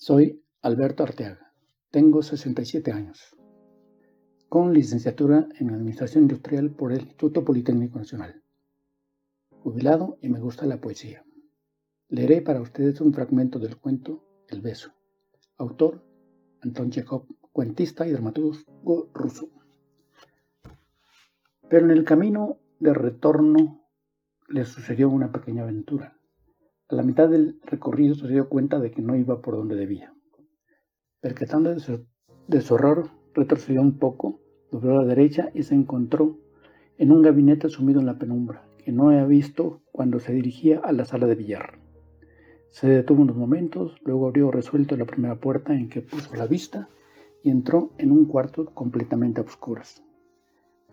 Soy Alberto Arteaga, tengo 67 años, con licenciatura en Administración Industrial por el Instituto Politécnico Nacional. Jubilado y me gusta la poesía. Leeré para ustedes un fragmento del cuento El beso. Autor Anton Chekhov, cuentista y dramaturgo ruso. Pero en el camino de retorno le sucedió una pequeña aventura. A la mitad del recorrido se dio cuenta de que no iba por donde debía. Percatando de su, horror, retrocedió un poco, dobló a la derecha y se encontró en un gabinete sumido en la penumbra, que no había visto cuando se dirigía a la sala de billar. Se detuvo unos momentos, luego abrió resuelto la primera puerta en que puso la vista y entró en un cuarto completamente a oscuras.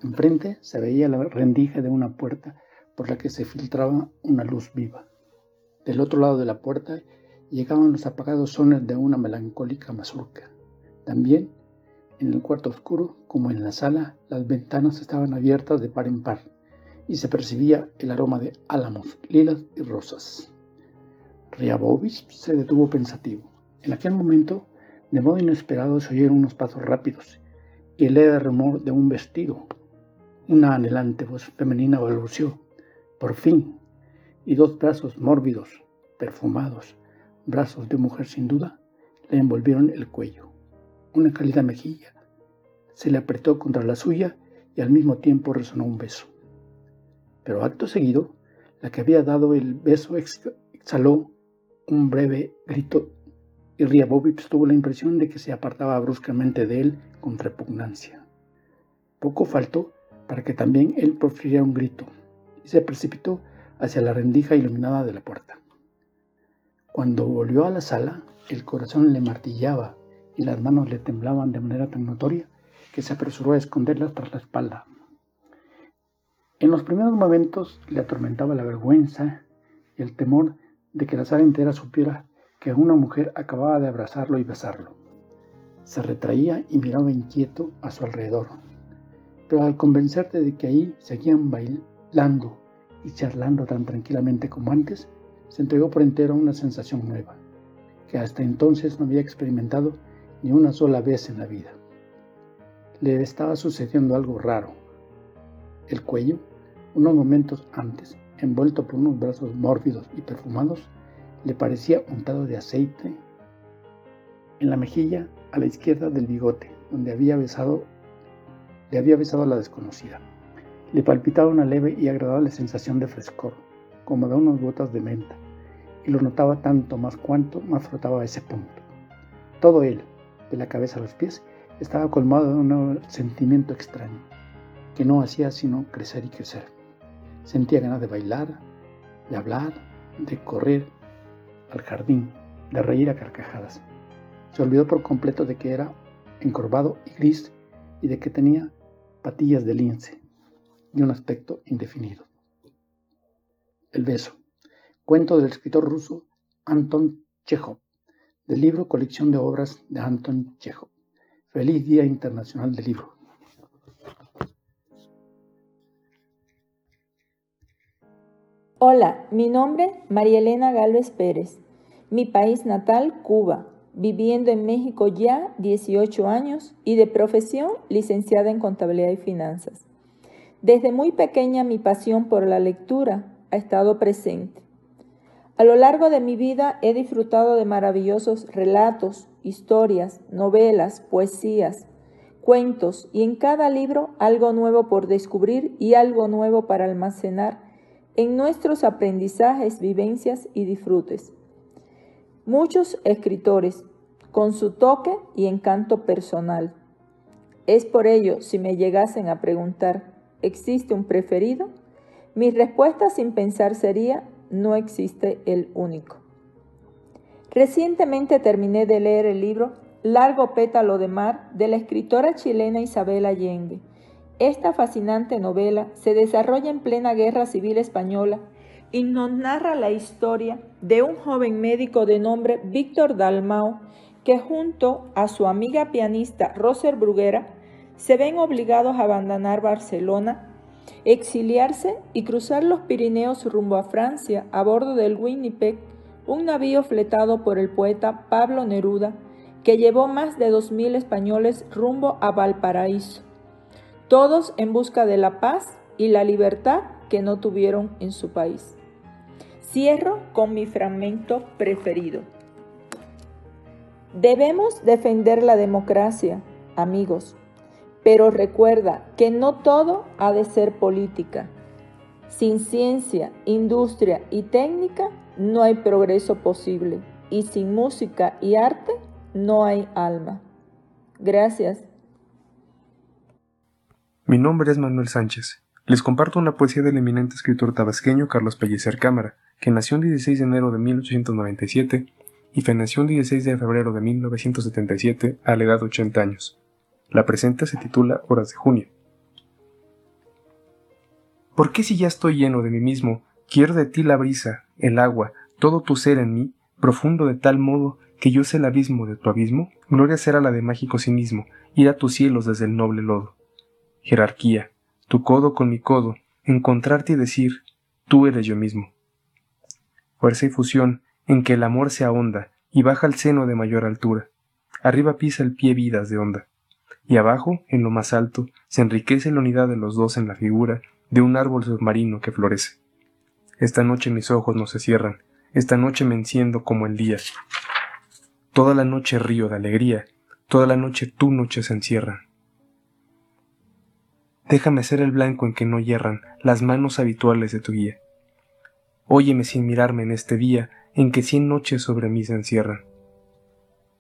Enfrente se veía la rendija de una puerta por la que se filtraba una luz viva. Del otro lado de la puerta llegaban los apagados sones de una melancólica mazurca. También, en el cuarto oscuro, como en la sala, las ventanas estaban abiertas de par en par y se percibía el aroma de álamos, lilas y rosas. Riabovich se detuvo pensativo. En aquel momento, de modo inesperado, se oyeron unos pasos rápidos y el leve rumor de un vestido. Una anhelante voz femenina balbuceó. Por fin, y dos brazos mórbidos, perfumados, brazos de mujer sin duda, le envolvieron el cuello. Una cálida mejilla se le apretó contra la suya y al mismo tiempo resonó un beso. Pero acto seguido, la que había dado el beso exhaló un breve grito y Riabovich tuvo la impresión de que se apartaba bruscamente de él con repugnancia. Poco faltó para que también él profiriera un grito y se precipitó hacia la rendija iluminada de la puerta. Cuando volvió a la sala, el corazón le martillaba y las manos le temblaban de manera tan notoria que se apresuró a esconderlas tras la espalda. En los primeros momentos le atormentaba la vergüenza y el temor de que la sala entera supiera que una mujer acababa de abrazarlo y besarlo. Se retraía y miraba inquieto a su alrededor, pero al convencerte de que ahí seguían bailando y charlando tan tranquilamente como antes, se entregó por entero a una sensación nueva, que hasta entonces no había experimentado ni una sola vez en la vida. Le estaba sucediendo algo raro. El cuello, unos momentos antes, envuelto por unos brazos mórbidos y perfumados, le parecía untado de aceite. En la mejilla, a la izquierda del bigote, donde había besado, le había besado a la desconocida. Le palpitaba una leve y agradable sensación de frescor, como de unas gotas de menta, y lo notaba tanto más cuanto más frotaba ese punto. Todo él, de la cabeza a los pies, estaba colmado de un sentimiento extraño, que no hacía sino crecer y crecer. Sentía ganas de bailar, de hablar, de correr al jardín, de reír a carcajadas. Se olvidó por completo de que era encorvado y gris y de que tenía patillas de lince y un aspecto indefinido. El beso. Cuento del escritor ruso Anton Chekhov, del libro Colección de Obras de Anton Chekhov. Feliz Día Internacional del Libro. Hola, mi nombre María Elena Galvez Pérez. Mi país natal, Cuba. Viviendo en México ya 18 años y de profesión licenciada en Contabilidad y Finanzas. Desde muy pequeña mi pasión por la lectura ha estado presente. A lo largo de mi vida he disfrutado de maravillosos relatos, historias, novelas, poesías, cuentos y en cada libro algo nuevo por descubrir y algo nuevo para almacenar en nuestros aprendizajes, vivencias y disfrutes. Muchos escritores, con su toque y encanto personal. Es por ello, si me llegasen a preguntar, ¿Existe un preferido? Mi respuesta sin pensar sería, no existe el único. Recientemente terminé de leer el libro Largo pétalo de mar de la escritora chilena Isabel Allende. Esta fascinante novela se desarrolla en plena guerra civil española y nos narra la historia de un joven médico de nombre Víctor Dalmau que junto a su amiga pianista Roser Bruguera se ven obligados a abandonar Barcelona, exiliarse y cruzar los Pirineos rumbo a Francia a bordo del Winnipeg un navío fletado por el poeta Pablo Neruda que llevó más de 2.000 españoles rumbo a Valparaíso, todos en busca de la paz y la libertad que no tuvieron en su país. Cierro con mi fragmento preferido. Debemos defender la democracia, amigos, pero recuerda que no todo ha de ser política. Sin ciencia, industria y técnica no hay progreso posible y sin música y arte no hay alma. Gracias. Mi nombre es Manuel Sánchez. Les comparto una poesía del eminente escritor tabasqueño Carlos Pellicer Cámara, que nació el 16 de enero de 1897 y falleció el 16 de febrero de 1977 a la edad de 80 años. La presente se titula Horas de Junio. ¿Por qué si ya estoy lleno de mí mismo, quiero de ti la brisa, el agua, todo tu ser en mí, profundo de tal modo que yo sé el abismo de tu abismo? Gloria será la de mágico cinismo, ir a tus cielos desde el noble lodo. Jerarquía, tu codo con mi codo, encontrarte y decir, tú eres yo mismo. Fuerza y fusión, en que el amor se ahonda y baja al seno de mayor altura. Arriba pisa el pie vidas de onda, y abajo, en lo más alto, se enriquece la unidad de los dos en la figura de un árbol submarino que florece. Esta noche mis ojos no se cierran, esta noche me enciendo como el día. Toda la noche río de alegría, toda la noche tu noche se encierran. Déjame ser el blanco en que no hierran las manos habituales de tu guía. Óyeme sin mirarme en este día en que cien noches sobre mí se encierran.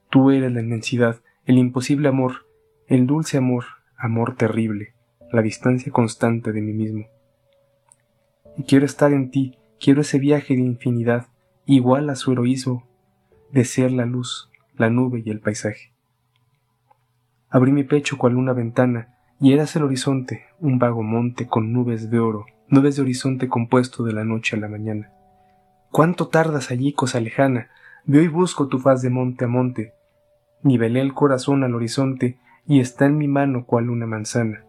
Tú eres la inmensidad, el imposible amor, el dulce amor, amor terrible, la distancia constante de mí mismo. Y quiero estar en ti, quiero ese viaje de infinidad, igual a su heroísmo, de ser la luz, la nube y el paisaje. Abrí mi pecho cual una ventana, y eras el horizonte, un vago monte con nubes de oro, nubes de horizonte compuesto de la noche a la mañana. ¿Cuánto tardas allí, cosa lejana? Veo y busco tu faz de monte a monte. Nivelé el corazón al horizonte y está en mi mano cual una manzana.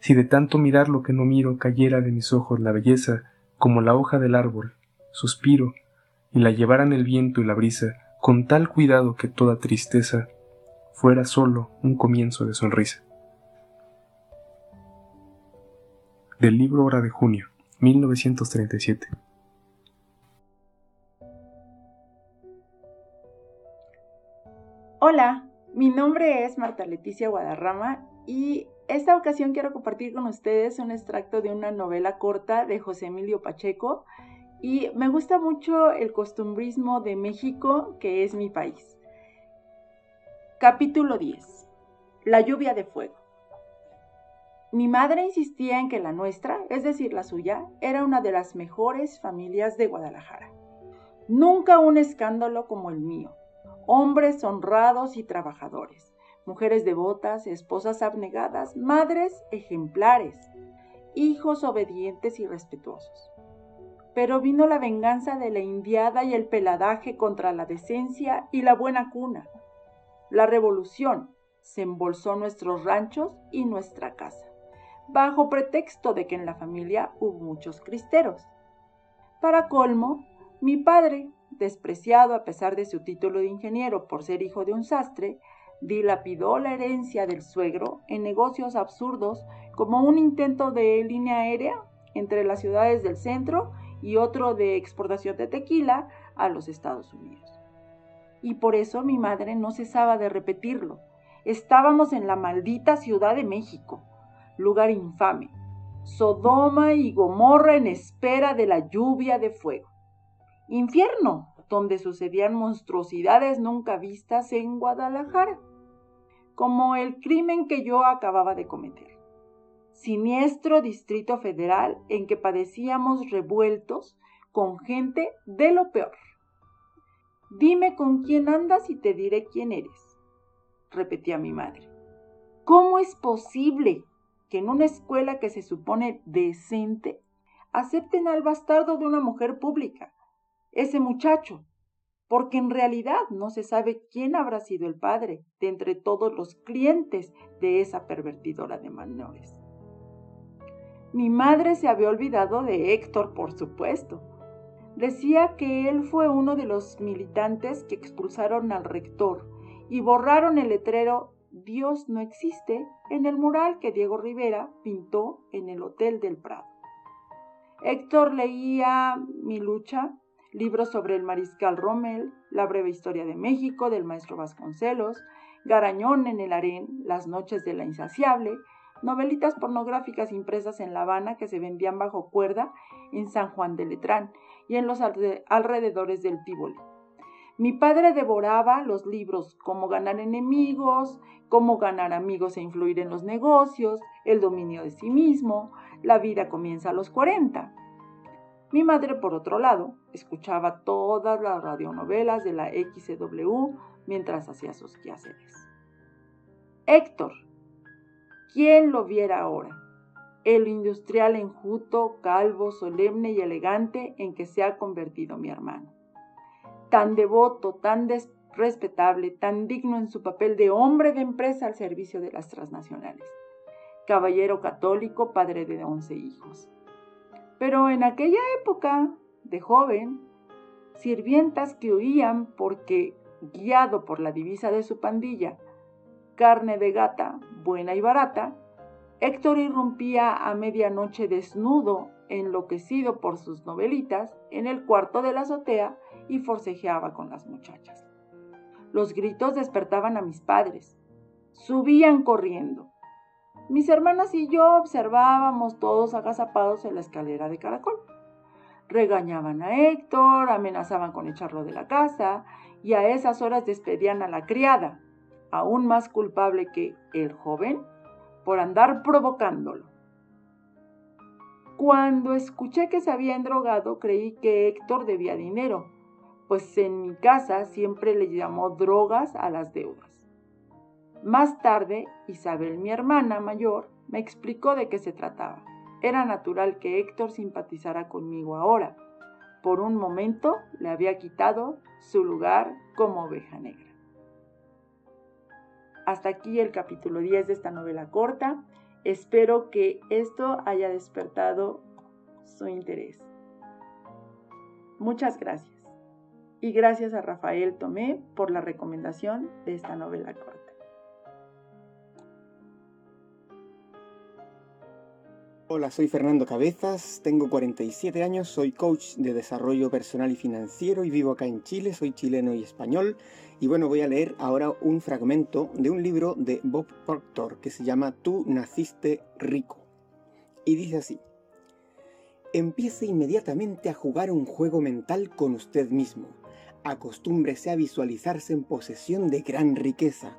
Si de tanto mirar lo que no miro cayera de mis ojos la belleza, como la hoja del árbol, suspiro, y la llevaran el viento y la brisa, con tal cuidado que toda tristeza fuera solo un comienzo de sonrisa. Del libro Hora de Junio, 1937. Hola, mi nombre es Marta Leticia Guadarrama y esta ocasión quiero compartir con ustedes un extracto de una novela corta de José Emilio Pacheco y me gusta mucho el costumbrismo de México, que es mi país. Capítulo 10. La lluvia de fuego. Mi madre insistía en que la nuestra, es decir, la suya, era una de las mejores familias de Guadalajara. Nunca un escándalo como el mío. Hombres honrados y trabajadores, mujeres devotas, esposas abnegadas, madres ejemplares, hijos obedientes y respetuosos. Pero vino la venganza de la indiada y el peladaje contra la decencia y la buena cuna. La revolución se embolsó nuestros ranchos y nuestra casa bajo pretexto de que en la familia hubo muchos cristeros. Para colmo, mi padre, despreciado a pesar de su título de ingeniero por ser hijo de un sastre, dilapidó la herencia del suegro en negocios absurdos como un intento de línea aérea entre las ciudades del centro y otro de exportación de tequila a los Estados Unidos. Y por eso mi madre no cesaba de repetirlo. Estábamos en la maldita Ciudad de México, lugar infame, Sodoma y Gomorra en espera de la lluvia de fuego. Infierno, donde sucedían monstruosidades nunca vistas en Guadalajara, como el crimen que yo acababa de cometer. Siniestro Distrito Federal en que padecíamos revueltos con gente de lo peor. Dime con quién andas y te diré quién eres, repetía mi madre. ¿Cómo es posible que en una escuela que se supone decente acepten al bastardo de una mujer pública, ese muchacho, porque en realidad no se sabe quién habrá sido el padre de entre todos los clientes de esa pervertidora de menores. Mi madre se había olvidado de Héctor, por supuesto. Decía que él fue uno de los militantes que expulsaron al rector y borraron el letrero Dios no existe en el mural que Diego Rivera pintó en el Hotel del Prado. Héctor leía Mi lucha, libros sobre el mariscal Rommel, La breve historia de México del maestro Vasconcelos, Garañón en el harén, Las noches de la insaciable, novelitas pornográficas impresas en La Habana que se vendían bajo cuerda en San Juan de Letrán y en los alrededores del Tívoli. Mi padre devoraba los libros Cómo ganar enemigos, Cómo ganar amigos e influir en los negocios, El dominio de sí mismo, La vida comienza a los 40. Mi madre, por otro lado, escuchaba todas las radionovelas de la XW mientras hacía sus quehaceres. Héctor, ¿quién lo viera ahora? El industrial enjuto, calvo, solemne y elegante en que se ha convertido mi hermano. Tan devoto, tan respetable, tan digno en su papel de hombre de empresa al servicio de las transnacionales. Caballero católico, padre de once hijos. Pero en aquella época, de joven, sirvientas que huían porque, guiado por la divisa de su pandilla, carne de gata, buena y barata, Héctor irrumpía a medianoche desnudo, enloquecido por sus novelitas, en el cuarto de la azotea y forcejeaba con las muchachas. Los gritos despertaban a mis padres. Subían corriendo. Mis hermanas y yo observábamos todos agazapados en la escalera de caracol. Regañaban a Héctor, amenazaban con echarlo de la casa y a esas horas despedían a la criada, aún más culpable que el joven, por andar provocándolo. Cuando escuché que se habían drogado, creí que Héctor debía dinero, pues en mi casa siempre le llamó drogas a las deudas. Más tarde, Isabel, mi hermana mayor, me explicó de qué se trataba. Era natural que Héctor simpatizara conmigo ahora. Por un momento le había quitado su lugar como oveja negra. Hasta aquí el capítulo 10 de esta novela corta. Espero que esto haya despertado su interés. Muchas gracias. Y gracias a Rafael Tomé por la recomendación de esta novela corta. Hola, soy Fernando Cabezas, tengo 47 años, soy coach de desarrollo personal y financiero y vivo acá en Chile, soy chileno y español. Y bueno, voy a leer ahora un fragmento de un libro de Bob Proctor que se llama Tú naciste rico. Y dice así, empiece inmediatamente a jugar un juego mental con usted mismo. Acostúmbrese a visualizarse en posesión de gran riqueza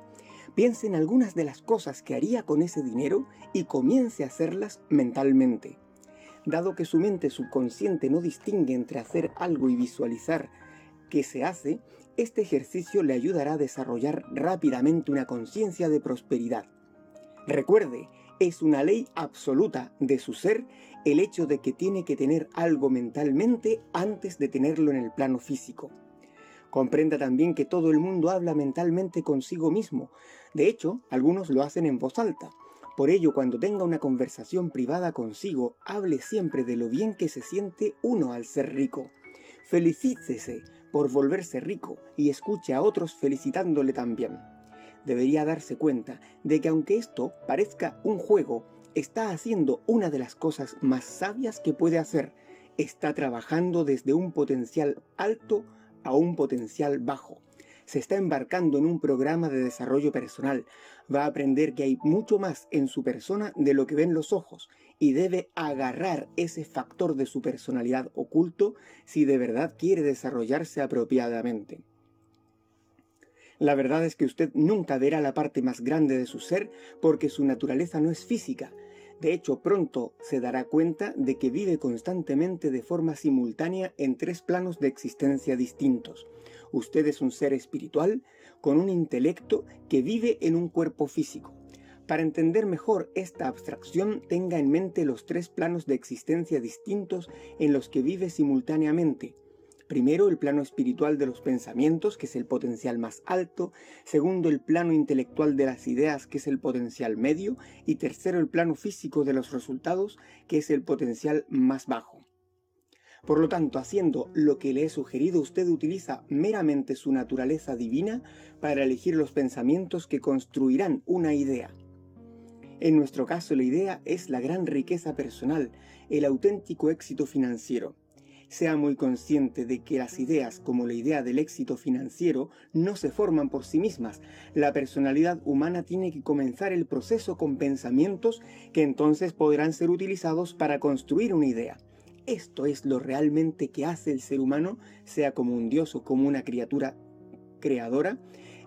Piense en algunas de las cosas que haría con ese dinero y comience a hacerlas mentalmente. Dado que su mente subconsciente no distingue entre hacer algo y visualizar qué se hace, este ejercicio le ayudará a desarrollar rápidamente una conciencia de prosperidad. Recuerde, es una ley absoluta de su ser el hecho de que tiene que tener algo mentalmente antes de tenerlo en el plano físico. Comprenda también que todo el mundo habla mentalmente consigo mismo. De hecho, algunos lo hacen en voz alta. Por ello, cuando tenga una conversación privada consigo, hable siempre de lo bien que se siente uno al ser rico. Felicítese por volverse rico y escuche a otros felicitándole también. Debería darse cuenta de que aunque esto parezca un juego, está haciendo una de las cosas más sabias que puede hacer. Está trabajando desde un potencial alto a un potencial bajo. Se está embarcando en un programa de desarrollo personal. Va a aprender que hay mucho más en su persona de lo que ven los ojos y debe agarrar ese factor de su personalidad oculto si de verdad quiere desarrollarse apropiadamente. La verdad es que usted nunca verá la parte más grande de su ser porque su naturaleza no es física, de hecho, pronto se dará cuenta de que vive constantemente de forma simultánea en tres planos de existencia distintos. Usted es un ser espiritual con un intelecto que vive en un cuerpo físico. Para entender mejor esta abstracción, tenga en mente los tres planos de existencia distintos en los que vive simultáneamente, Primero, el plano espiritual de los pensamientos, que es el potencial más alto. Segundo, el plano intelectual de las ideas, que es el potencial medio. Y tercero, el plano físico de los resultados, que es el potencial más bajo. Por lo tanto, haciendo lo que le he sugerido, usted utiliza meramente su naturaleza divina para elegir los pensamientos que construirán una idea. En nuestro caso, la idea es la gran riqueza personal, el auténtico éxito financiero. Sea muy consciente de que las ideas, como la idea del éxito financiero, no se forman por sí mismas. La personalidad humana tiene que comenzar el proceso con pensamientos que entonces podrán ser utilizados para construir una idea. Esto es lo realmente que hace el ser humano, sea como un dios o como una criatura creadora,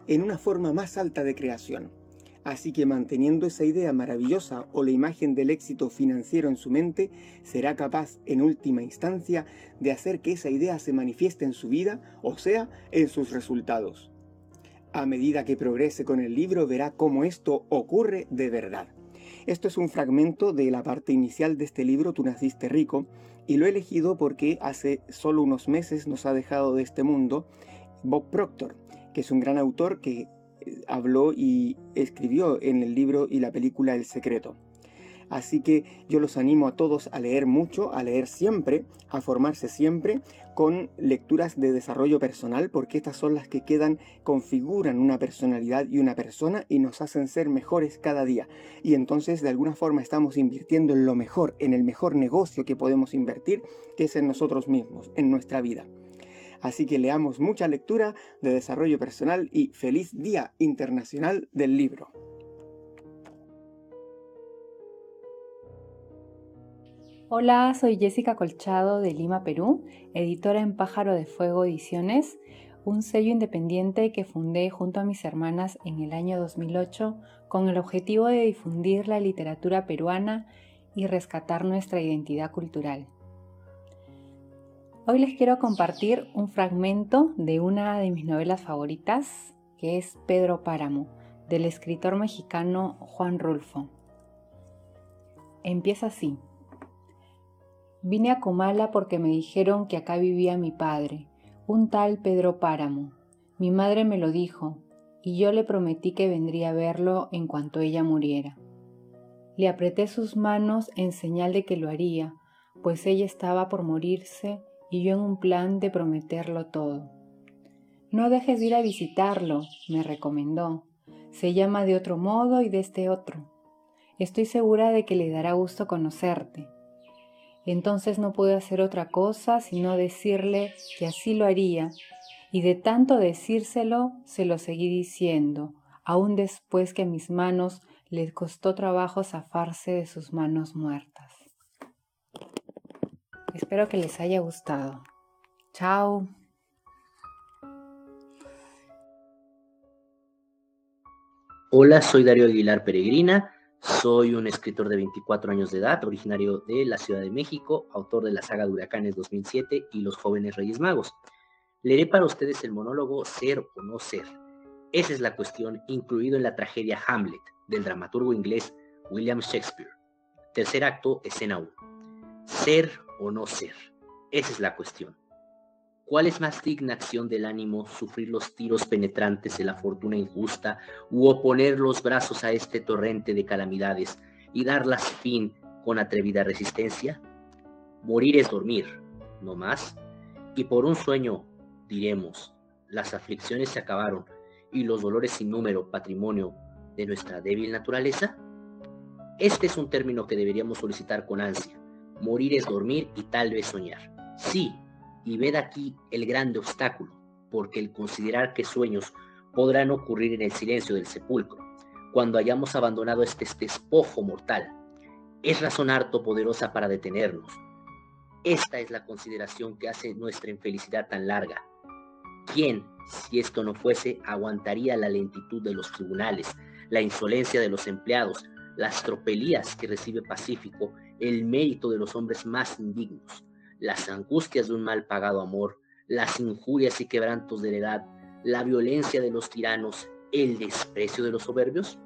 en una forma más alta de creación. Así que manteniendo esa idea maravillosa o la imagen del éxito financiero en su mente, será capaz en última instancia de hacer que esa idea se manifieste en su vida, o sea, en sus resultados. A medida que progrese con el libro verá cómo esto ocurre de verdad. Esto es un fragmento de la parte inicial de este libro, Tú naciste rico, y lo he elegido porque hace solo unos meses nos ha dejado de este mundo Bob Proctor, que es un gran autor que habló y escribió en el libro y la película El Secreto. Así que yo los animo a todos a leer mucho, a leer siempre, a formarse siempre con lecturas de desarrollo personal, porque estas son las que quedan, configuran una personalidad y una persona y nos hacen ser mejores cada día. Y entonces de alguna forma estamos invirtiendo en lo mejor, en el mejor negocio que podemos invertir, que es en nosotros mismos, en nuestra vida. Así que leamos mucha lectura de desarrollo personal y feliz Día Internacional del Libro. Hola, soy Jessica Colchado de Lima, Perú, editora en Pájaro de Fuego Ediciones, un sello independiente que fundé junto a mis hermanas en el año 2008 con el objetivo de difundir la literatura peruana y rescatar nuestra identidad cultural. Hoy les quiero compartir un fragmento de una de mis novelas favoritas, que es Pedro Páramo, del escritor mexicano Juan Rulfo. Empieza así. Vine a Comala porque me dijeron que acá vivía mi padre, un tal Pedro Páramo. Mi madre me lo dijo, y yo le prometí que vendría a verlo en cuanto ella muriera. Le apreté sus manos en señal de que lo haría, pues ella estaba por morirse y yo en un plan de prometerlo todo. No dejes de ir a visitarlo, me recomendó. Se llama de otro modo y de este otro. Estoy segura de que le dará gusto conocerte. Entonces no pude hacer otra cosa sino decirle que así lo haría, y de tanto decírselo se lo seguí diciendo, aun después que a mis manos les costó trabajo zafarse de sus manos muertas. Espero que les haya gustado. Chao. Hola, soy Darío Aguilar Peregrina soy un escritor de 24 años de edad, originario de la Ciudad de México, autor de la saga de Huracanes 2007 y Los jóvenes Reyes Magos. Leeré para ustedes el monólogo Ser o no ser. Esa es la cuestión, incluido en la tragedia Hamlet del dramaturgo inglés William Shakespeare. Tercer acto, escena 1. Ser o no ser. Esa es la cuestión. ¿Cuál es más digna acción del ánimo, sufrir los tiros penetrantes de la fortuna injusta u oponer los brazos a este torrente de calamidades y darlas fin con atrevida resistencia? Morir es dormir, no más. Y por un sueño, diremos, las aflicciones se acabaron y los dolores sin número, patrimonio de nuestra débil naturaleza. Este es un término que deberíamos solicitar con ansia. Morir es dormir y tal vez soñar. Sí, y ved aquí el grande obstáculo, porque el considerar que sueños podrán ocurrir en el silencio del sepulcro, cuando hayamos abandonado este despojo mortal, es razón harto poderosa para detenernos. Esta es la consideración que hace nuestra infelicidad tan larga. ¿Quién, si esto no fuese, aguantaría la lentitud de los tribunales, la insolencia de los empleados, las tropelías que recibe Pacífico, el mérito de los hombres más indignos? las angustias de un mal pagado amor, las injurias y quebrantos de la edad, la violencia de los tiranos, el desprecio de los soberbios?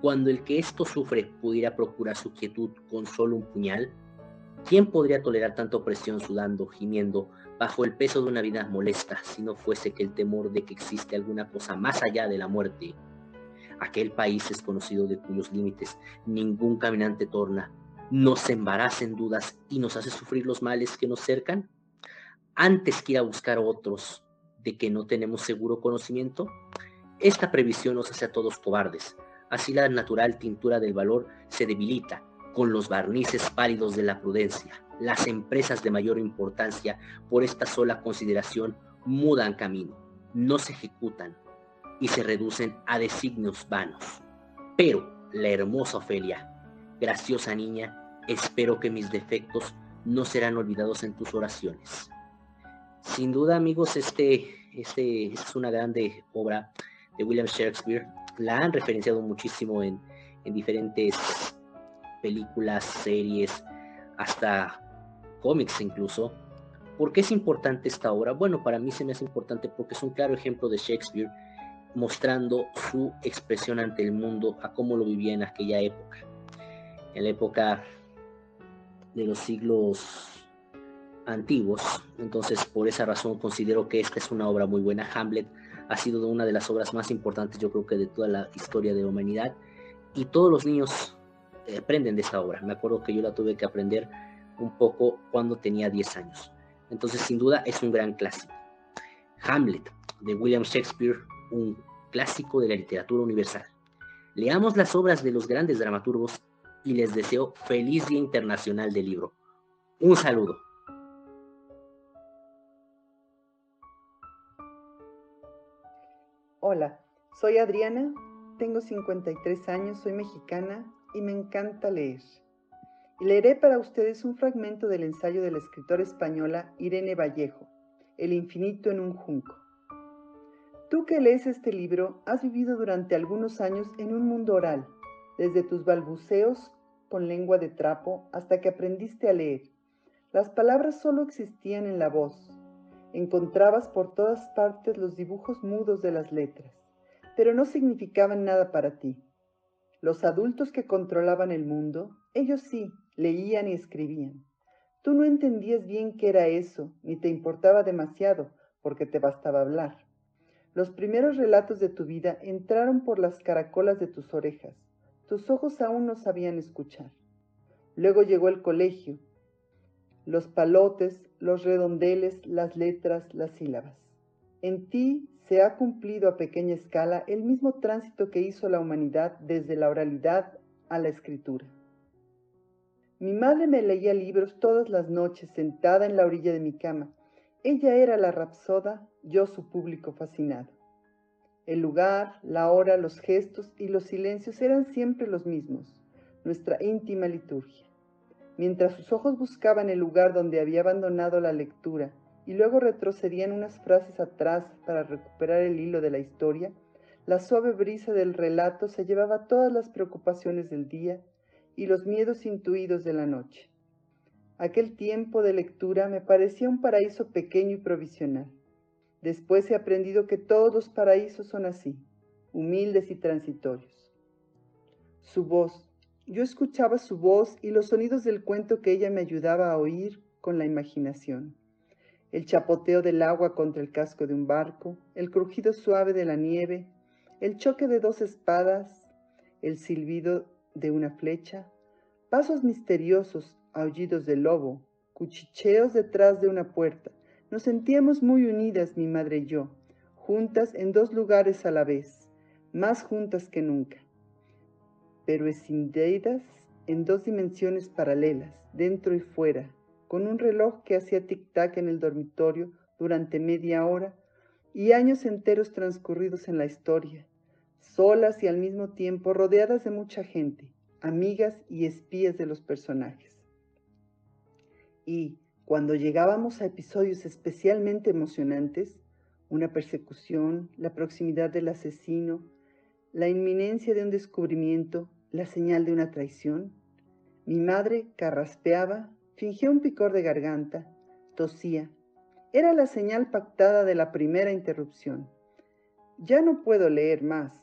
Cuando el que esto sufre pudiera procurar su quietud con solo un puñal, ¿quién podría tolerar tanta opresión sudando, gimiendo, bajo el peso de una vida molesta, si no fuese que el temor de que existe alguna cosa más allá de la muerte? Aquel país desconocido de cuyos límites ningún caminante torna, nos embaraza en dudas y nos hace sufrir los males que nos cercan? Antes que ir a buscar otros de que no tenemos seguro conocimiento, esta previsión nos hace a todos cobardes. Así la natural tintura del valor se debilita con los barnices pálidos de la prudencia. Las empresas de mayor importancia, por esta sola consideración, mudan camino, no se ejecutan y se reducen a designios vanos. Pero la hermosa Ofelia, graciosa niña, espero que mis defectos no serán olvidados en tus oraciones. Sin duda, amigos, este, este es una grande obra de William Shakespeare. La han referenciado muchísimo en, en diferentes películas, series, hasta cómics incluso. ¿Por qué es importante esta obra? Bueno, para mí se me hace importante porque es un claro ejemplo de Shakespeare mostrando su expresión ante el mundo a cómo lo vivía en aquella época. En la época de los siglos antiguos. Entonces, por esa razón considero que esta es una obra muy buena. Hamlet ha sido una de las obras más importantes, yo creo que de toda la historia de la humanidad. Y todos los niños eh, aprenden de esta obra. Me acuerdo que yo la tuve que aprender un poco cuando tenía 10 años. Entonces, sin duda, es un gran clásico. Hamlet, de William Shakespeare, un clásico de la literatura universal. Leamos las obras de los grandes dramaturgos y les deseo feliz Día Internacional del Libro. Un saludo. Hola, soy Adriana, tengo 53 años, soy mexicana y me encanta leer. Leeré para ustedes un fragmento del ensayo de la escritora española Irene Vallejo, El infinito en un junco. Tú que lees este libro has vivido durante algunos años en un mundo oral, desde tus balbuceos con lengua de trapo hasta que aprendiste a leer. Las palabras solo existían en la voz, Encontrabas por todas partes los dibujos mudos de las letras, pero no significaban nada para ti. Los adultos que controlaban el mundo, ellos sí, leían y escribían. Tú no entendías bien qué era eso, ni te importaba demasiado, porque te bastaba hablar. Los primeros relatos de tu vida entraron por las caracolas de tus orejas. Tus ojos aún no sabían escuchar. Luego llegó el colegio, los palotes, los redondeles, las letras, las sílabas. En ti se ha cumplido a pequeña escala el mismo tránsito que hizo la humanidad desde la oralidad a la escritura. Mi madre me leía libros todas las noches sentada en la orilla de mi cama. Ella era la rapsoda, yo su público fascinado. El lugar, la hora, los gestos y los silencios eran siempre los mismos, nuestra íntima liturgia. Mientras sus ojos buscaban el lugar donde había abandonado la lectura y luego retrocedían unas frases atrás para recuperar el hilo de la historia, la suave brisa del relato se llevaba todas las preocupaciones del día y los miedos intuidos de la noche. Aquel tiempo de lectura me parecía un paraíso pequeño y provisional. Después he aprendido que todos los paraísos son así, humildes y transitorios. Su voz, yo escuchaba su voz y los sonidos del cuento que ella me ayudaba a oír con la imaginación. El chapoteo del agua contra el casco de un barco, el crujido suave de la nieve, el choque de dos espadas, el silbido de una flecha, pasos misteriosos, aullidos de lobo, cuchicheos detrás de una puerta. Nos sentíamos muy unidas, mi madre y yo, juntas en dos lugares a la vez, más juntas que nunca pero escindidas en dos dimensiones paralelas, dentro y fuera, con un reloj que hacía tic-tac en el dormitorio durante media hora y años enteros transcurridos en la historia, solas y al mismo tiempo rodeadas de mucha gente, amigas y espías de los personajes. Y cuando llegábamos a episodios especialmente emocionantes, una persecución, la proximidad del asesino, la inminencia de un descubrimiento, la señal de una traición? Mi madre carraspeaba, fingía un picor de garganta, tosía. Era la señal pactada de la primera interrupción. Ya no puedo leer más.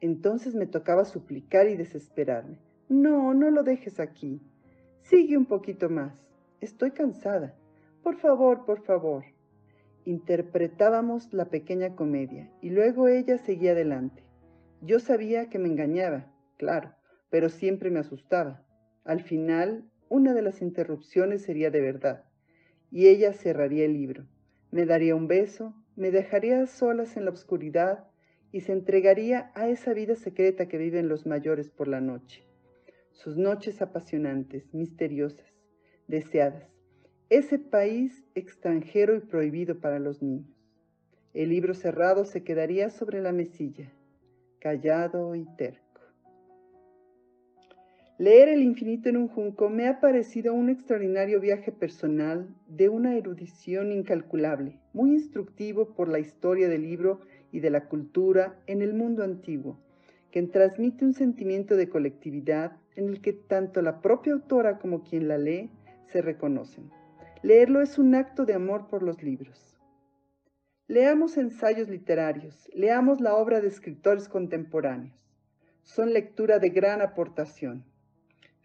Entonces me tocaba suplicar y desesperarme. No, no lo dejes aquí. Sigue un poquito más. Estoy cansada. Por favor, por favor. Interpretábamos la pequeña comedia y luego ella seguía adelante. Yo sabía que me engañaba, claro, pero siempre me asustaba. Al final, una de las interrupciones sería de verdad, y ella cerraría el libro, me daría un beso, me dejaría a solas en la oscuridad y se entregaría a esa vida secreta que viven los mayores por la noche. Sus noches apasionantes, misteriosas, deseadas. Ese país extranjero y prohibido para los niños. El libro cerrado se quedaría sobre la mesilla, callado y terco. Leer El infinito en un junco me ha parecido un extraordinario viaje personal de una erudición incalculable, muy instructivo por la historia del libro y de la cultura en el mundo antiguo, que transmite un sentimiento de colectividad en el que tanto la propia autora como quien la lee se reconocen. Leerlo es un acto de amor por los libros. Leamos ensayos literarios, leamos la obra de escritores contemporáneos. Son lectura de gran aportación.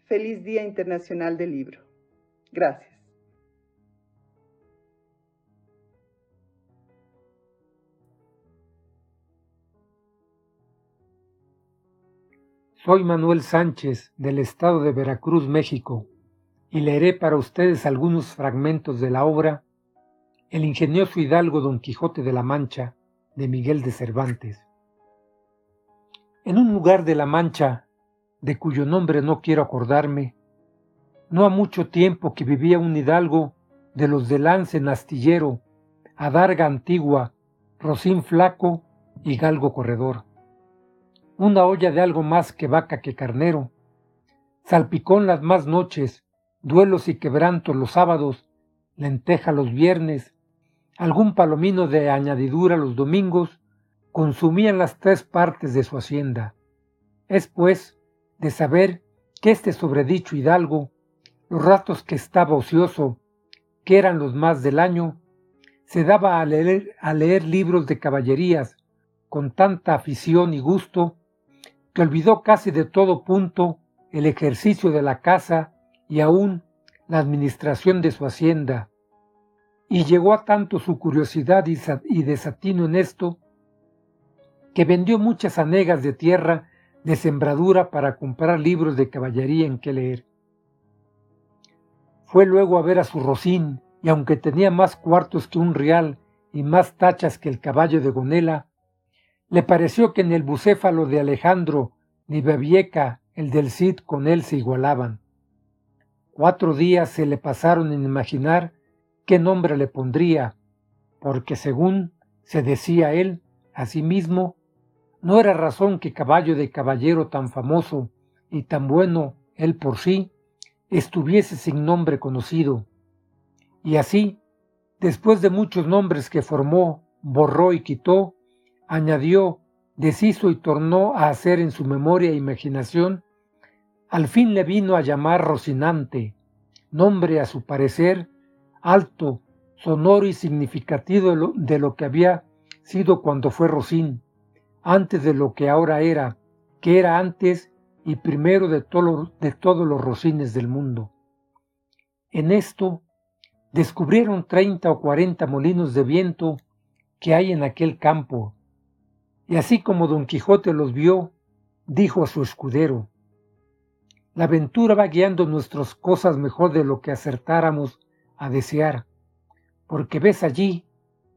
Feliz Día Internacional del Libro. Gracias. Soy Manuel Sánchez del estado de Veracruz, México, y leeré para ustedes algunos fragmentos de la obra El ingenioso hidalgo Don Quijote de la Mancha de Miguel de Cervantes. En un lugar de la Mancha, de cuyo nombre no quiero acordarme, no ha mucho tiempo que vivía un hidalgo de los de lance en astillero, adarga antigua, rocín flaco y galgo corredor una olla de algo más que vaca que carnero, salpicón las más noches, duelos y quebrantos los sábados, lenteja los viernes, algún palomino de añadidura los domingos, consumían las tres partes de su hacienda. Es pues de saber que este sobredicho hidalgo, los ratos que estaba ocioso, que eran los más del año, se daba a leer, a leer libros de caballerías con tanta afición y gusto que olvidó casi de todo punto el ejercicio de la casa y aún la administración de su hacienda, y llegó a tanto su curiosidad y desatino en esto, que vendió muchas anegas de tierra de sembradura para comprar libros de caballería en que leer. Fue luego a ver a su Rocín, y aunque tenía más cuartos que un real y más tachas que el caballo de Gonela, le pareció que en el bucéfalo de Alejandro ni Babieca, el del Cid, con él se igualaban. Cuatro días se le pasaron en imaginar qué nombre le pondría, porque según se decía él a sí mismo, no era razón que caballo de caballero tan famoso y tan bueno él por sí estuviese sin nombre conocido. Y así, después de muchos nombres que formó, borró y quitó, añadió, deshizo y tornó a hacer en su memoria e imaginación, al fin le vino a llamar Rocinante, nombre a su parecer alto, sonoro y significativo de lo, que había sido cuando fue Rocín, antes de lo que ahora era, que era antes y primero de, todos los rocines del mundo. En esto descubrieron treinta o cuarenta molinos de viento que hay en aquel campo, y así como don Quijote los vio, dijo a su escudero, La aventura va guiando nuestras cosas mejor de lo que acertáramos a desear, porque ves allí,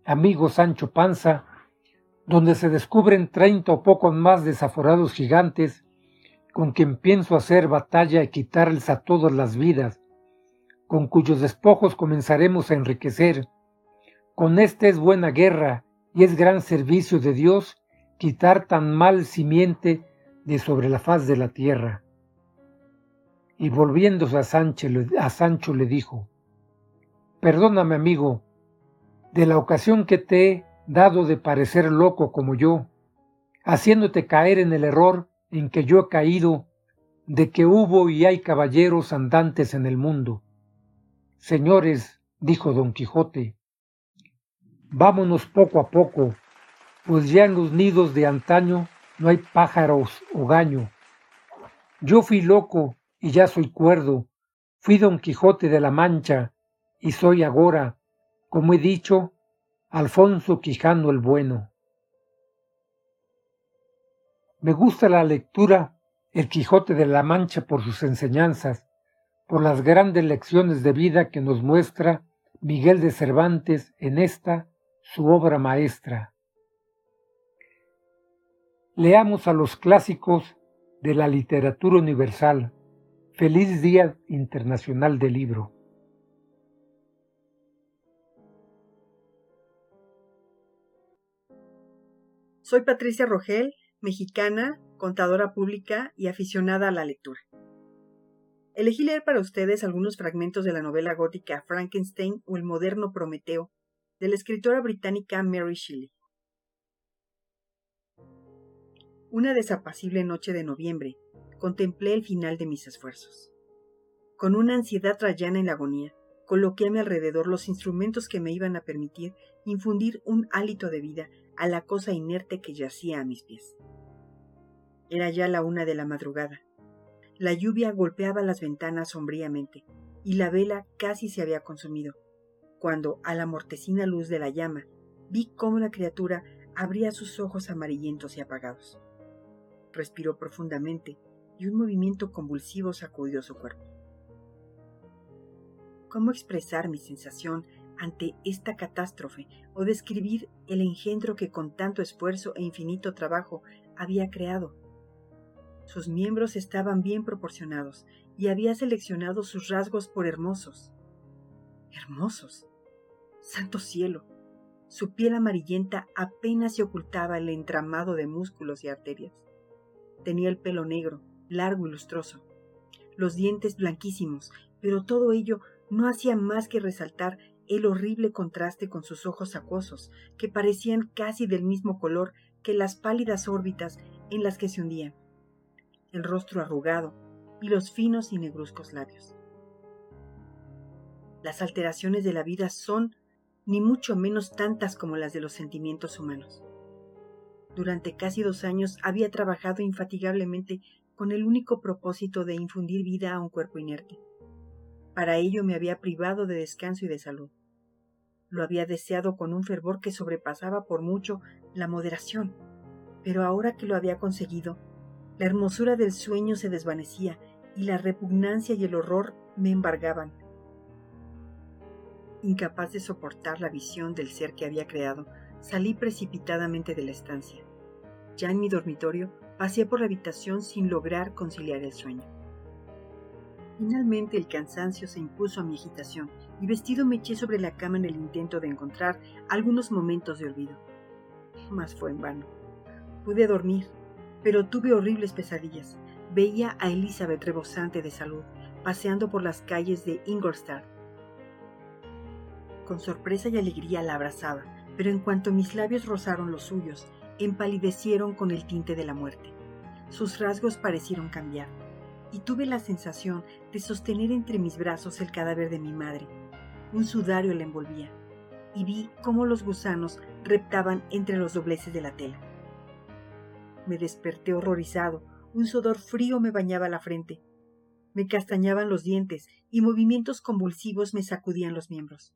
amigo Sancho Panza, donde se descubren treinta o pocos más desaforados gigantes, con quien pienso hacer batalla y quitarles a todas las vidas, con cuyos despojos comenzaremos a enriquecer. Con este es buena guerra y es gran servicio de Dios quitar tan mal simiente de sobre la faz de la tierra. Y volviéndose a Sancho, a Sancho le dijo, Perdóname amigo, de la ocasión que te he dado de parecer loco como yo, haciéndote caer en el error en que yo he caído de que hubo y hay caballeros andantes en el mundo. Señores, dijo don Quijote, vámonos poco a poco, pues ya en los nidos de antaño no hay pájaros o gaño. Yo fui loco y ya soy cuerdo, fui don Quijote de la Mancha y soy agora, como he dicho, Alfonso Quijano el Bueno. Me gusta la lectura El Quijote de la Mancha por sus enseñanzas, por las grandes lecciones de vida que nos muestra Miguel de Cervantes en esta, su obra maestra. Leamos a los clásicos de la literatura universal. Feliz Día Internacional del Libro. Soy Patricia Rogel, mexicana, contadora pública y aficionada a la lectura. Elegí leer para ustedes algunos fragmentos de la novela gótica Frankenstein o el moderno Prometeo de la escritora británica Mary Shelley. Una desapacible noche de noviembre, contemplé el final de mis esfuerzos. Con una ansiedad trayana en la agonía, coloqué a mi alrededor los instrumentos que me iban a permitir infundir un hálito de vida a la cosa inerte que yacía a mis pies. Era ya la una de la madrugada. La lluvia golpeaba las ventanas sombríamente, y la vela casi se había consumido, cuando, a la mortecina luz de la llama, vi cómo la criatura abría sus ojos amarillentos y apagados. Respiró profundamente y un movimiento convulsivo sacudió su cuerpo. ¿Cómo expresar mi sensación ante esta catástrofe o describir el engendro que con tanto esfuerzo e infinito trabajo había creado? Sus miembros estaban bien proporcionados y había seleccionado sus rasgos por hermosos. Hermosos. Santo cielo. Su piel amarillenta apenas se ocultaba el entramado de músculos y arterias. Tenía el pelo negro, largo y lustroso, los dientes blanquísimos, pero todo ello no hacía más que resaltar el horrible contraste con sus ojos acuosos, que parecían casi del mismo color que las pálidas órbitas en las que se hundían, el rostro arrugado y los finos y negruzcos labios. Las alteraciones de la vida son ni mucho menos tantas como las de los sentimientos humanos. Durante casi dos años había trabajado infatigablemente con el único propósito de infundir vida a un cuerpo inerte. Para ello me había privado de descanso y de salud. Lo había deseado con un fervor que sobrepasaba por mucho la moderación, pero ahora que lo había conseguido, la hermosura del sueño se desvanecía y la repugnancia y el horror me embargaban. Incapaz de soportar la visión del ser que había creado, salí precipitadamente de la estancia. Ya en mi dormitorio Pasé por la habitación sin lograr conciliar el sueño. Finalmente el cansancio se impuso a mi agitación y vestido me eché sobre la cama en el intento de encontrar algunos momentos de olvido. Mas fue en vano. Pude dormir, pero tuve horribles pesadillas. Veía a Elizabeth rebosante de salud, paseando por las calles de Ingolstadt. Con sorpresa y alegría la abrazaba, pero en cuanto mis labios rozaron los suyos, empalidecieron con el tinte de la muerte. Sus rasgos parecieron cambiar, y tuve la sensación de sostener entre mis brazos el cadáver de mi madre. Un sudario la envolvía, y vi cómo los gusanos reptaban entre los dobleces de la tela. Me desperté horrorizado, un sudor frío me bañaba la frente. Me castañaban los dientes y movimientos convulsivos me sacudían los miembros.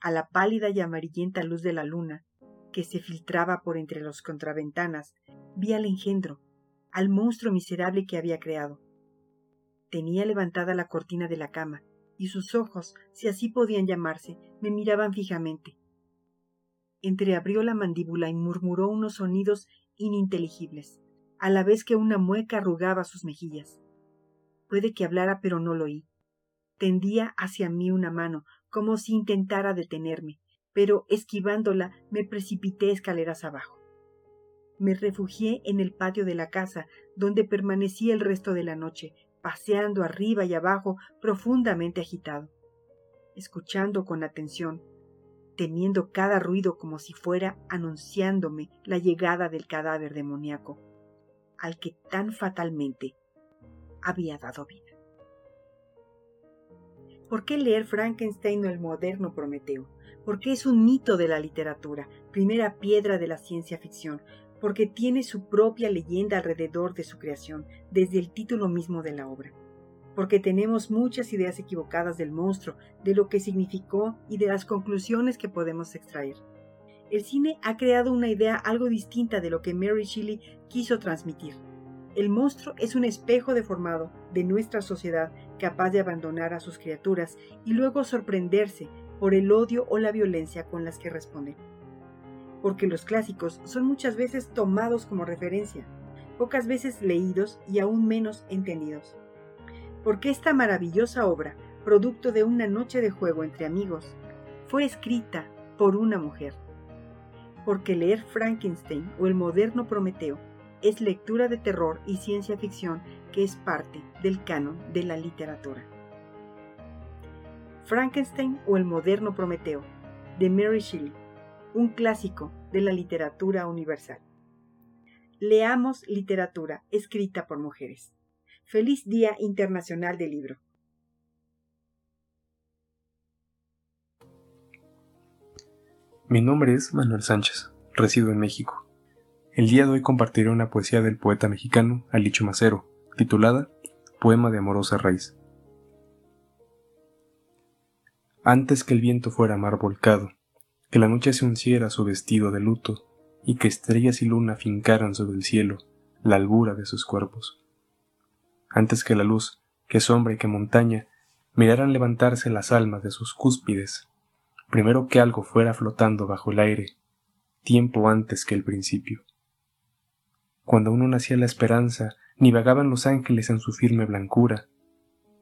A la pálida y amarillenta luz de la luna, que se filtraba por entre las contraventanas, vi al engendro, al monstruo miserable que había creado. Tenía levantada la cortina de la cama, y sus ojos, si así podían llamarse, me miraban fijamente. Entreabrió la mandíbula y murmuró unos sonidos ininteligibles, a la vez que una mueca arrugaba sus mejillas. Puede que hablara, pero no lo oí. Tendía hacia mí una mano, como si intentara detenerme, pero esquivándola me precipité escaleras abajo. Me refugié en el patio de la casa, donde permanecí el resto de la noche, paseando arriba y abajo, profundamente agitado, escuchando con atención, temiendo cada ruido como si fuera anunciándome la llegada del cadáver demoníaco, al que tan fatalmente había dado vida. ¿Por qué leer Frankenstein o el moderno Prometeo? Porque es un mito de la literatura, primera piedra de la ciencia ficción, porque tiene su propia leyenda alrededor de su creación, desde el título mismo de la obra, porque tenemos muchas ideas equivocadas del monstruo, de lo que significó y de las conclusiones que podemos extraer. El cine ha creado una idea algo distinta de lo que Mary Shelley quiso transmitir. El monstruo es un espejo deformado de nuestra sociedad capaz de abandonar a sus criaturas y luego sorprenderse por el odio o la violencia con las que responden. Porque los clásicos son muchas veces tomados como referencia, pocas veces leídos y aún menos entendidos. Porque esta maravillosa obra, producto de una noche de juego entre amigos, fue escrita por una mujer. Porque leer Frankenstein o el moderno Prometeo es lectura de terror y ciencia ficción que es parte del canon de la literatura. Frankenstein o el moderno Prometeo, de Mary Shelley, un clásico de la literatura universal. Leamos literatura escrita por mujeres. Feliz Día Internacional del Libro. Mi nombre es Manuel Sánchez, resido en México. El día de hoy compartiré una poesía del poeta mexicano Alicho Macero, titulada Poema de amorosa raíz. Antes que el viento fuera mar volcado, que la noche se unciera su vestido de luto, y que estrellas y luna fincaran sobre el cielo la albura de sus cuerpos. Antes que la luz, que sombra y que montaña, miraran levantarse las almas de sus cúspides, primero que algo fuera flotando bajo el aire, tiempo antes que el principio. Cuando uno nacía la esperanza, ni vagaban los ángeles en su firme blancura,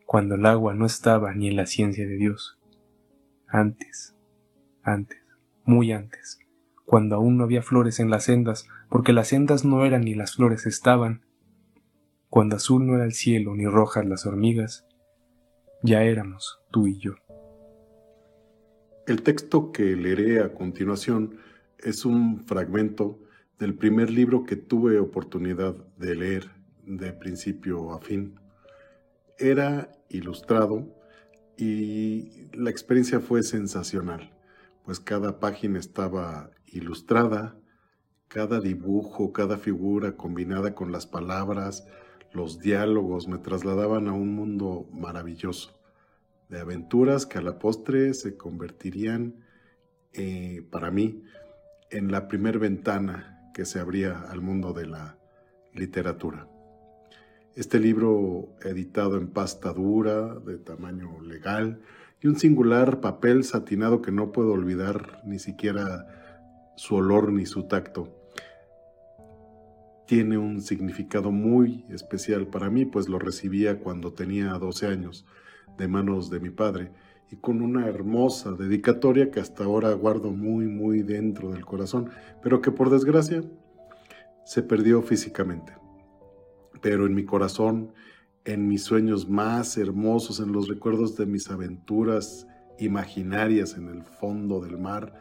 cuando el agua no estaba ni en la ciencia de Dios. Antes, antes, muy antes, cuando aún no había flores en las sendas, porque las sendas no eran ni las flores estaban, cuando azul no era el cielo ni rojas las hormigas, ya éramos tú y yo. El texto que leeré a continuación es un fragmento del primer libro que tuve oportunidad de leer de principio a fin. Era ilustrado y la experiencia fue sensacional, pues cada página estaba ilustrada, cada dibujo, cada figura combinada con las palabras, los diálogos me trasladaban a un mundo maravilloso, de aventuras que a la postre se convertirían eh, para mí en la primer ventana que se abría al mundo de la literatura. Este libro editado en pasta dura, de tamaño legal, y un singular papel satinado que no puedo olvidar ni siquiera su olor ni su tacto. Tiene un significado muy especial para mí, pues lo recibía cuando tenía 12 años, de manos de mi padre, y con una hermosa dedicatoria que hasta ahora guardo muy, muy dentro del corazón, pero que por desgracia se perdió físicamente pero en mi corazón, en mis sueños más hermosos, en los recuerdos de mis aventuras imaginarias en el fondo del mar,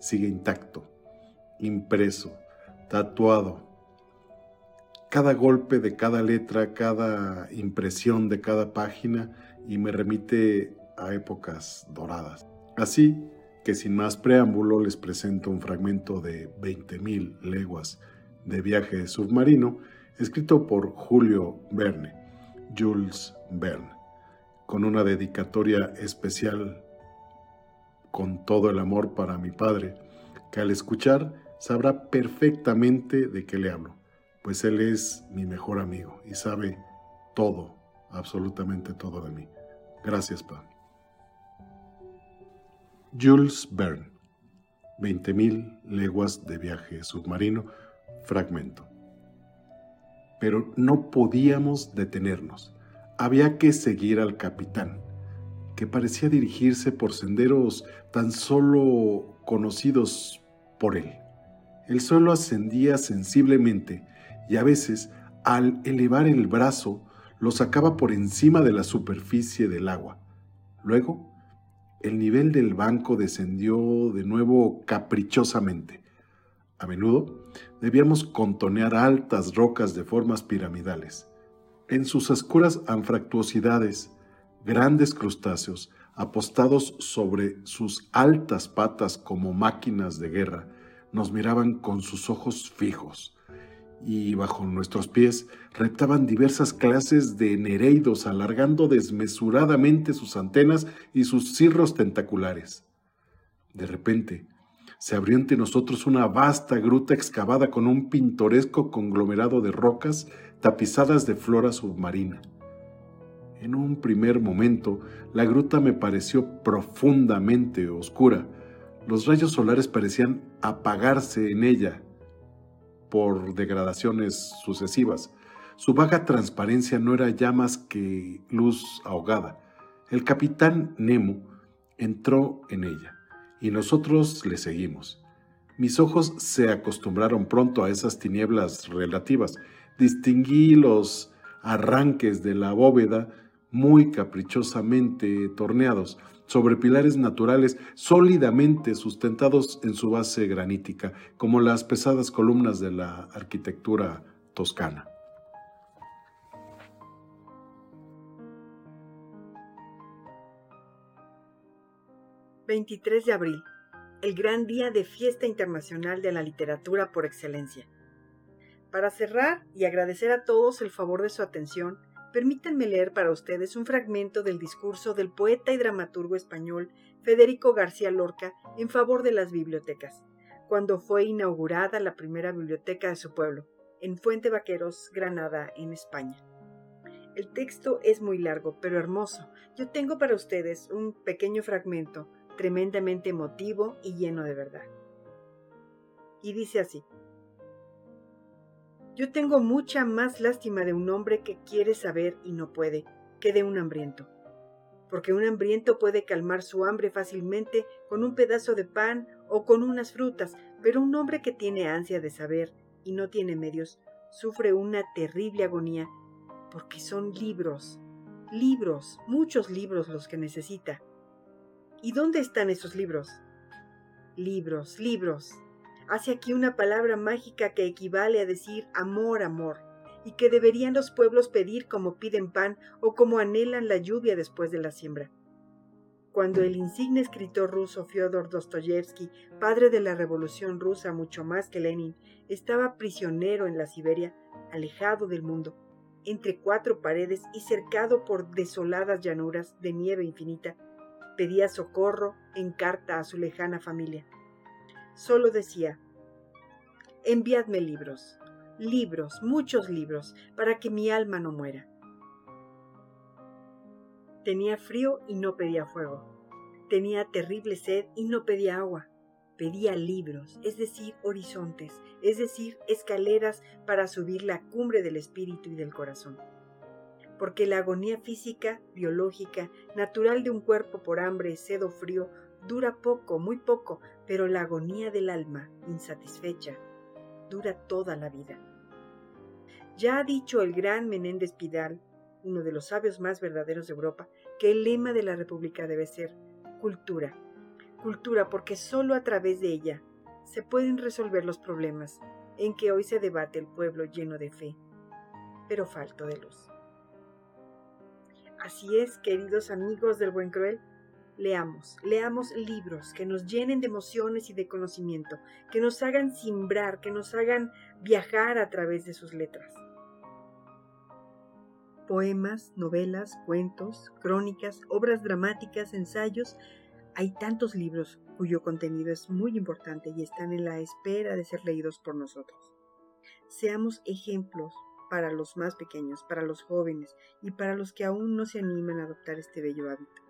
sigue intacto, impreso, tatuado. Cada golpe de cada letra, cada impresión de cada página y me remite a épocas doradas. Así que sin más preámbulo les presento un fragmento de 20.000 leguas de viaje submarino escrito por Julio Verne, Jules Verne, con una dedicatoria especial con todo el amor para mi padre, que al escuchar sabrá perfectamente de qué le hablo, pues él es mi mejor amigo y sabe todo, absolutamente todo de mí. Gracias, Pa. Jules Verne, 20.000 leguas de viaje submarino, fragmento pero no podíamos detenernos. Había que seguir al capitán, que parecía dirigirse por senderos tan solo conocidos por él. El suelo ascendía sensiblemente y a veces, al elevar el brazo, lo sacaba por encima de la superficie del agua. Luego, el nivel del banco descendió de nuevo caprichosamente. A menudo debíamos contonear altas rocas de formas piramidales. En sus oscuras anfractuosidades, grandes crustáceos, apostados sobre sus altas patas como máquinas de guerra, nos miraban con sus ojos fijos, y bajo nuestros pies reptaban diversas clases de nereidos alargando desmesuradamente sus antenas y sus cirros tentaculares. De repente, se abrió ante nosotros una vasta gruta excavada con un pintoresco conglomerado de rocas tapizadas de flora submarina. En un primer momento, la gruta me pareció profundamente oscura. Los rayos solares parecían apagarse en ella por degradaciones sucesivas. Su vaga transparencia no era ya más que luz ahogada. El capitán Nemo entró en ella y nosotros le seguimos. Mis ojos se acostumbraron pronto a esas tinieblas relativas. Distinguí los arranques de la bóveda muy caprichosamente torneados sobre pilares naturales sólidamente sustentados en su base granítica, como las pesadas columnas de la arquitectura toscana. ...23 de abril... ...el gran día de fiesta internacional de la literatura por excelencia... ...para cerrar y agradecer a todos el favor de su atención permítanme leer para ustedes un fragmento del discurso del poeta y dramaturgo español Federico García Lorca en favor de las bibliotecas, cuando fue inaugurada la primera biblioteca de su pueblo, en Fuente Vaqueros, Granada, en España. El texto es muy largo, pero hermoso. Yo tengo para ustedes un pequeño fragmento tremendamente emotivo y lleno de verdad. Y dice así. Yo tengo mucha más lástima de un hombre que quiere saber y no puede, que de un hambriento. Porque un hambriento puede calmar su hambre fácilmente con un pedazo de pan o con unas frutas, pero un hombre que tiene ansia de saber y no tiene medios, sufre una terrible agonía, porque son libros, libros, muchos libros los que necesita. ¿Y dónde están esos libros? Libros, libros, hace aquí una palabra mágica que equivale a decir amor, amor, y que deberían los pueblos pedir como piden pan o como anhelan la lluvia después de la siembra. Cuando el insigne escritor ruso Fyodor Dostoyevsky, padre de la revolución rusa mucho más que Lenin, estaba prisionero en la Siberia, alejado del mundo, entre cuatro paredes y cercado por desoladas llanuras de nieve infinita, pedía socorro en carta a su lejana familia solo decía, enviadme libros, libros, muchos libros, para que mi alma no muera. Tenía frío y no pedía fuego. Tenía terrible sed y no pedía agua. Pedía libros, es decir, horizontes, es decir, escaleras para subir la cumbre del espíritu y del corazón. Porque la agonía física, biológica, natural de un cuerpo por hambre, sed o frío, dura poco, muy poco, pero la agonía del alma, insatisfecha, dura toda la vida. Ya ha dicho el gran Menéndez Pidal, uno de los sabios más verdaderos de Europa, que el lema de la República debe ser cultura. Cultura porque sólo a través de ella se pueden resolver los problemas en que hoy se debate el pueblo lleno de fe, pero falto de luz. Así es, queridos amigos del buen cruel, Leamos, leamos libros que nos llenen de emociones y de conocimiento, que nos hagan simbrar, que nos hagan viajar a través de sus letras. Poemas, novelas, cuentos, crónicas, obras dramáticas, ensayos, hay tantos libros cuyo contenido es muy importante y están en la espera de ser leídos por nosotros. Seamos ejemplos para los más pequeños, para los jóvenes y para los que aún no se animan a adoptar este bello hábito.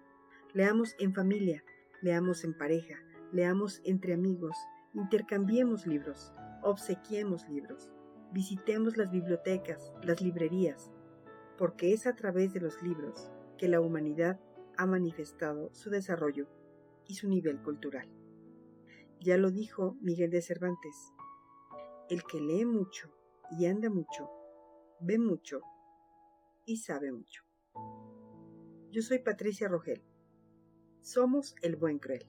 Leamos en familia, leamos en pareja, leamos entre amigos, intercambiemos libros, obsequiemos libros, visitemos las bibliotecas, las librerías, porque es a través de los libros que la humanidad ha manifestado su desarrollo y su nivel cultural. Ya lo dijo Miguel de Cervantes, el que lee mucho y anda mucho, ve mucho y sabe mucho. Yo soy Patricia Rogel somos el buen cruel.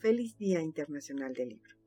Feliz Día Internacional del Libro.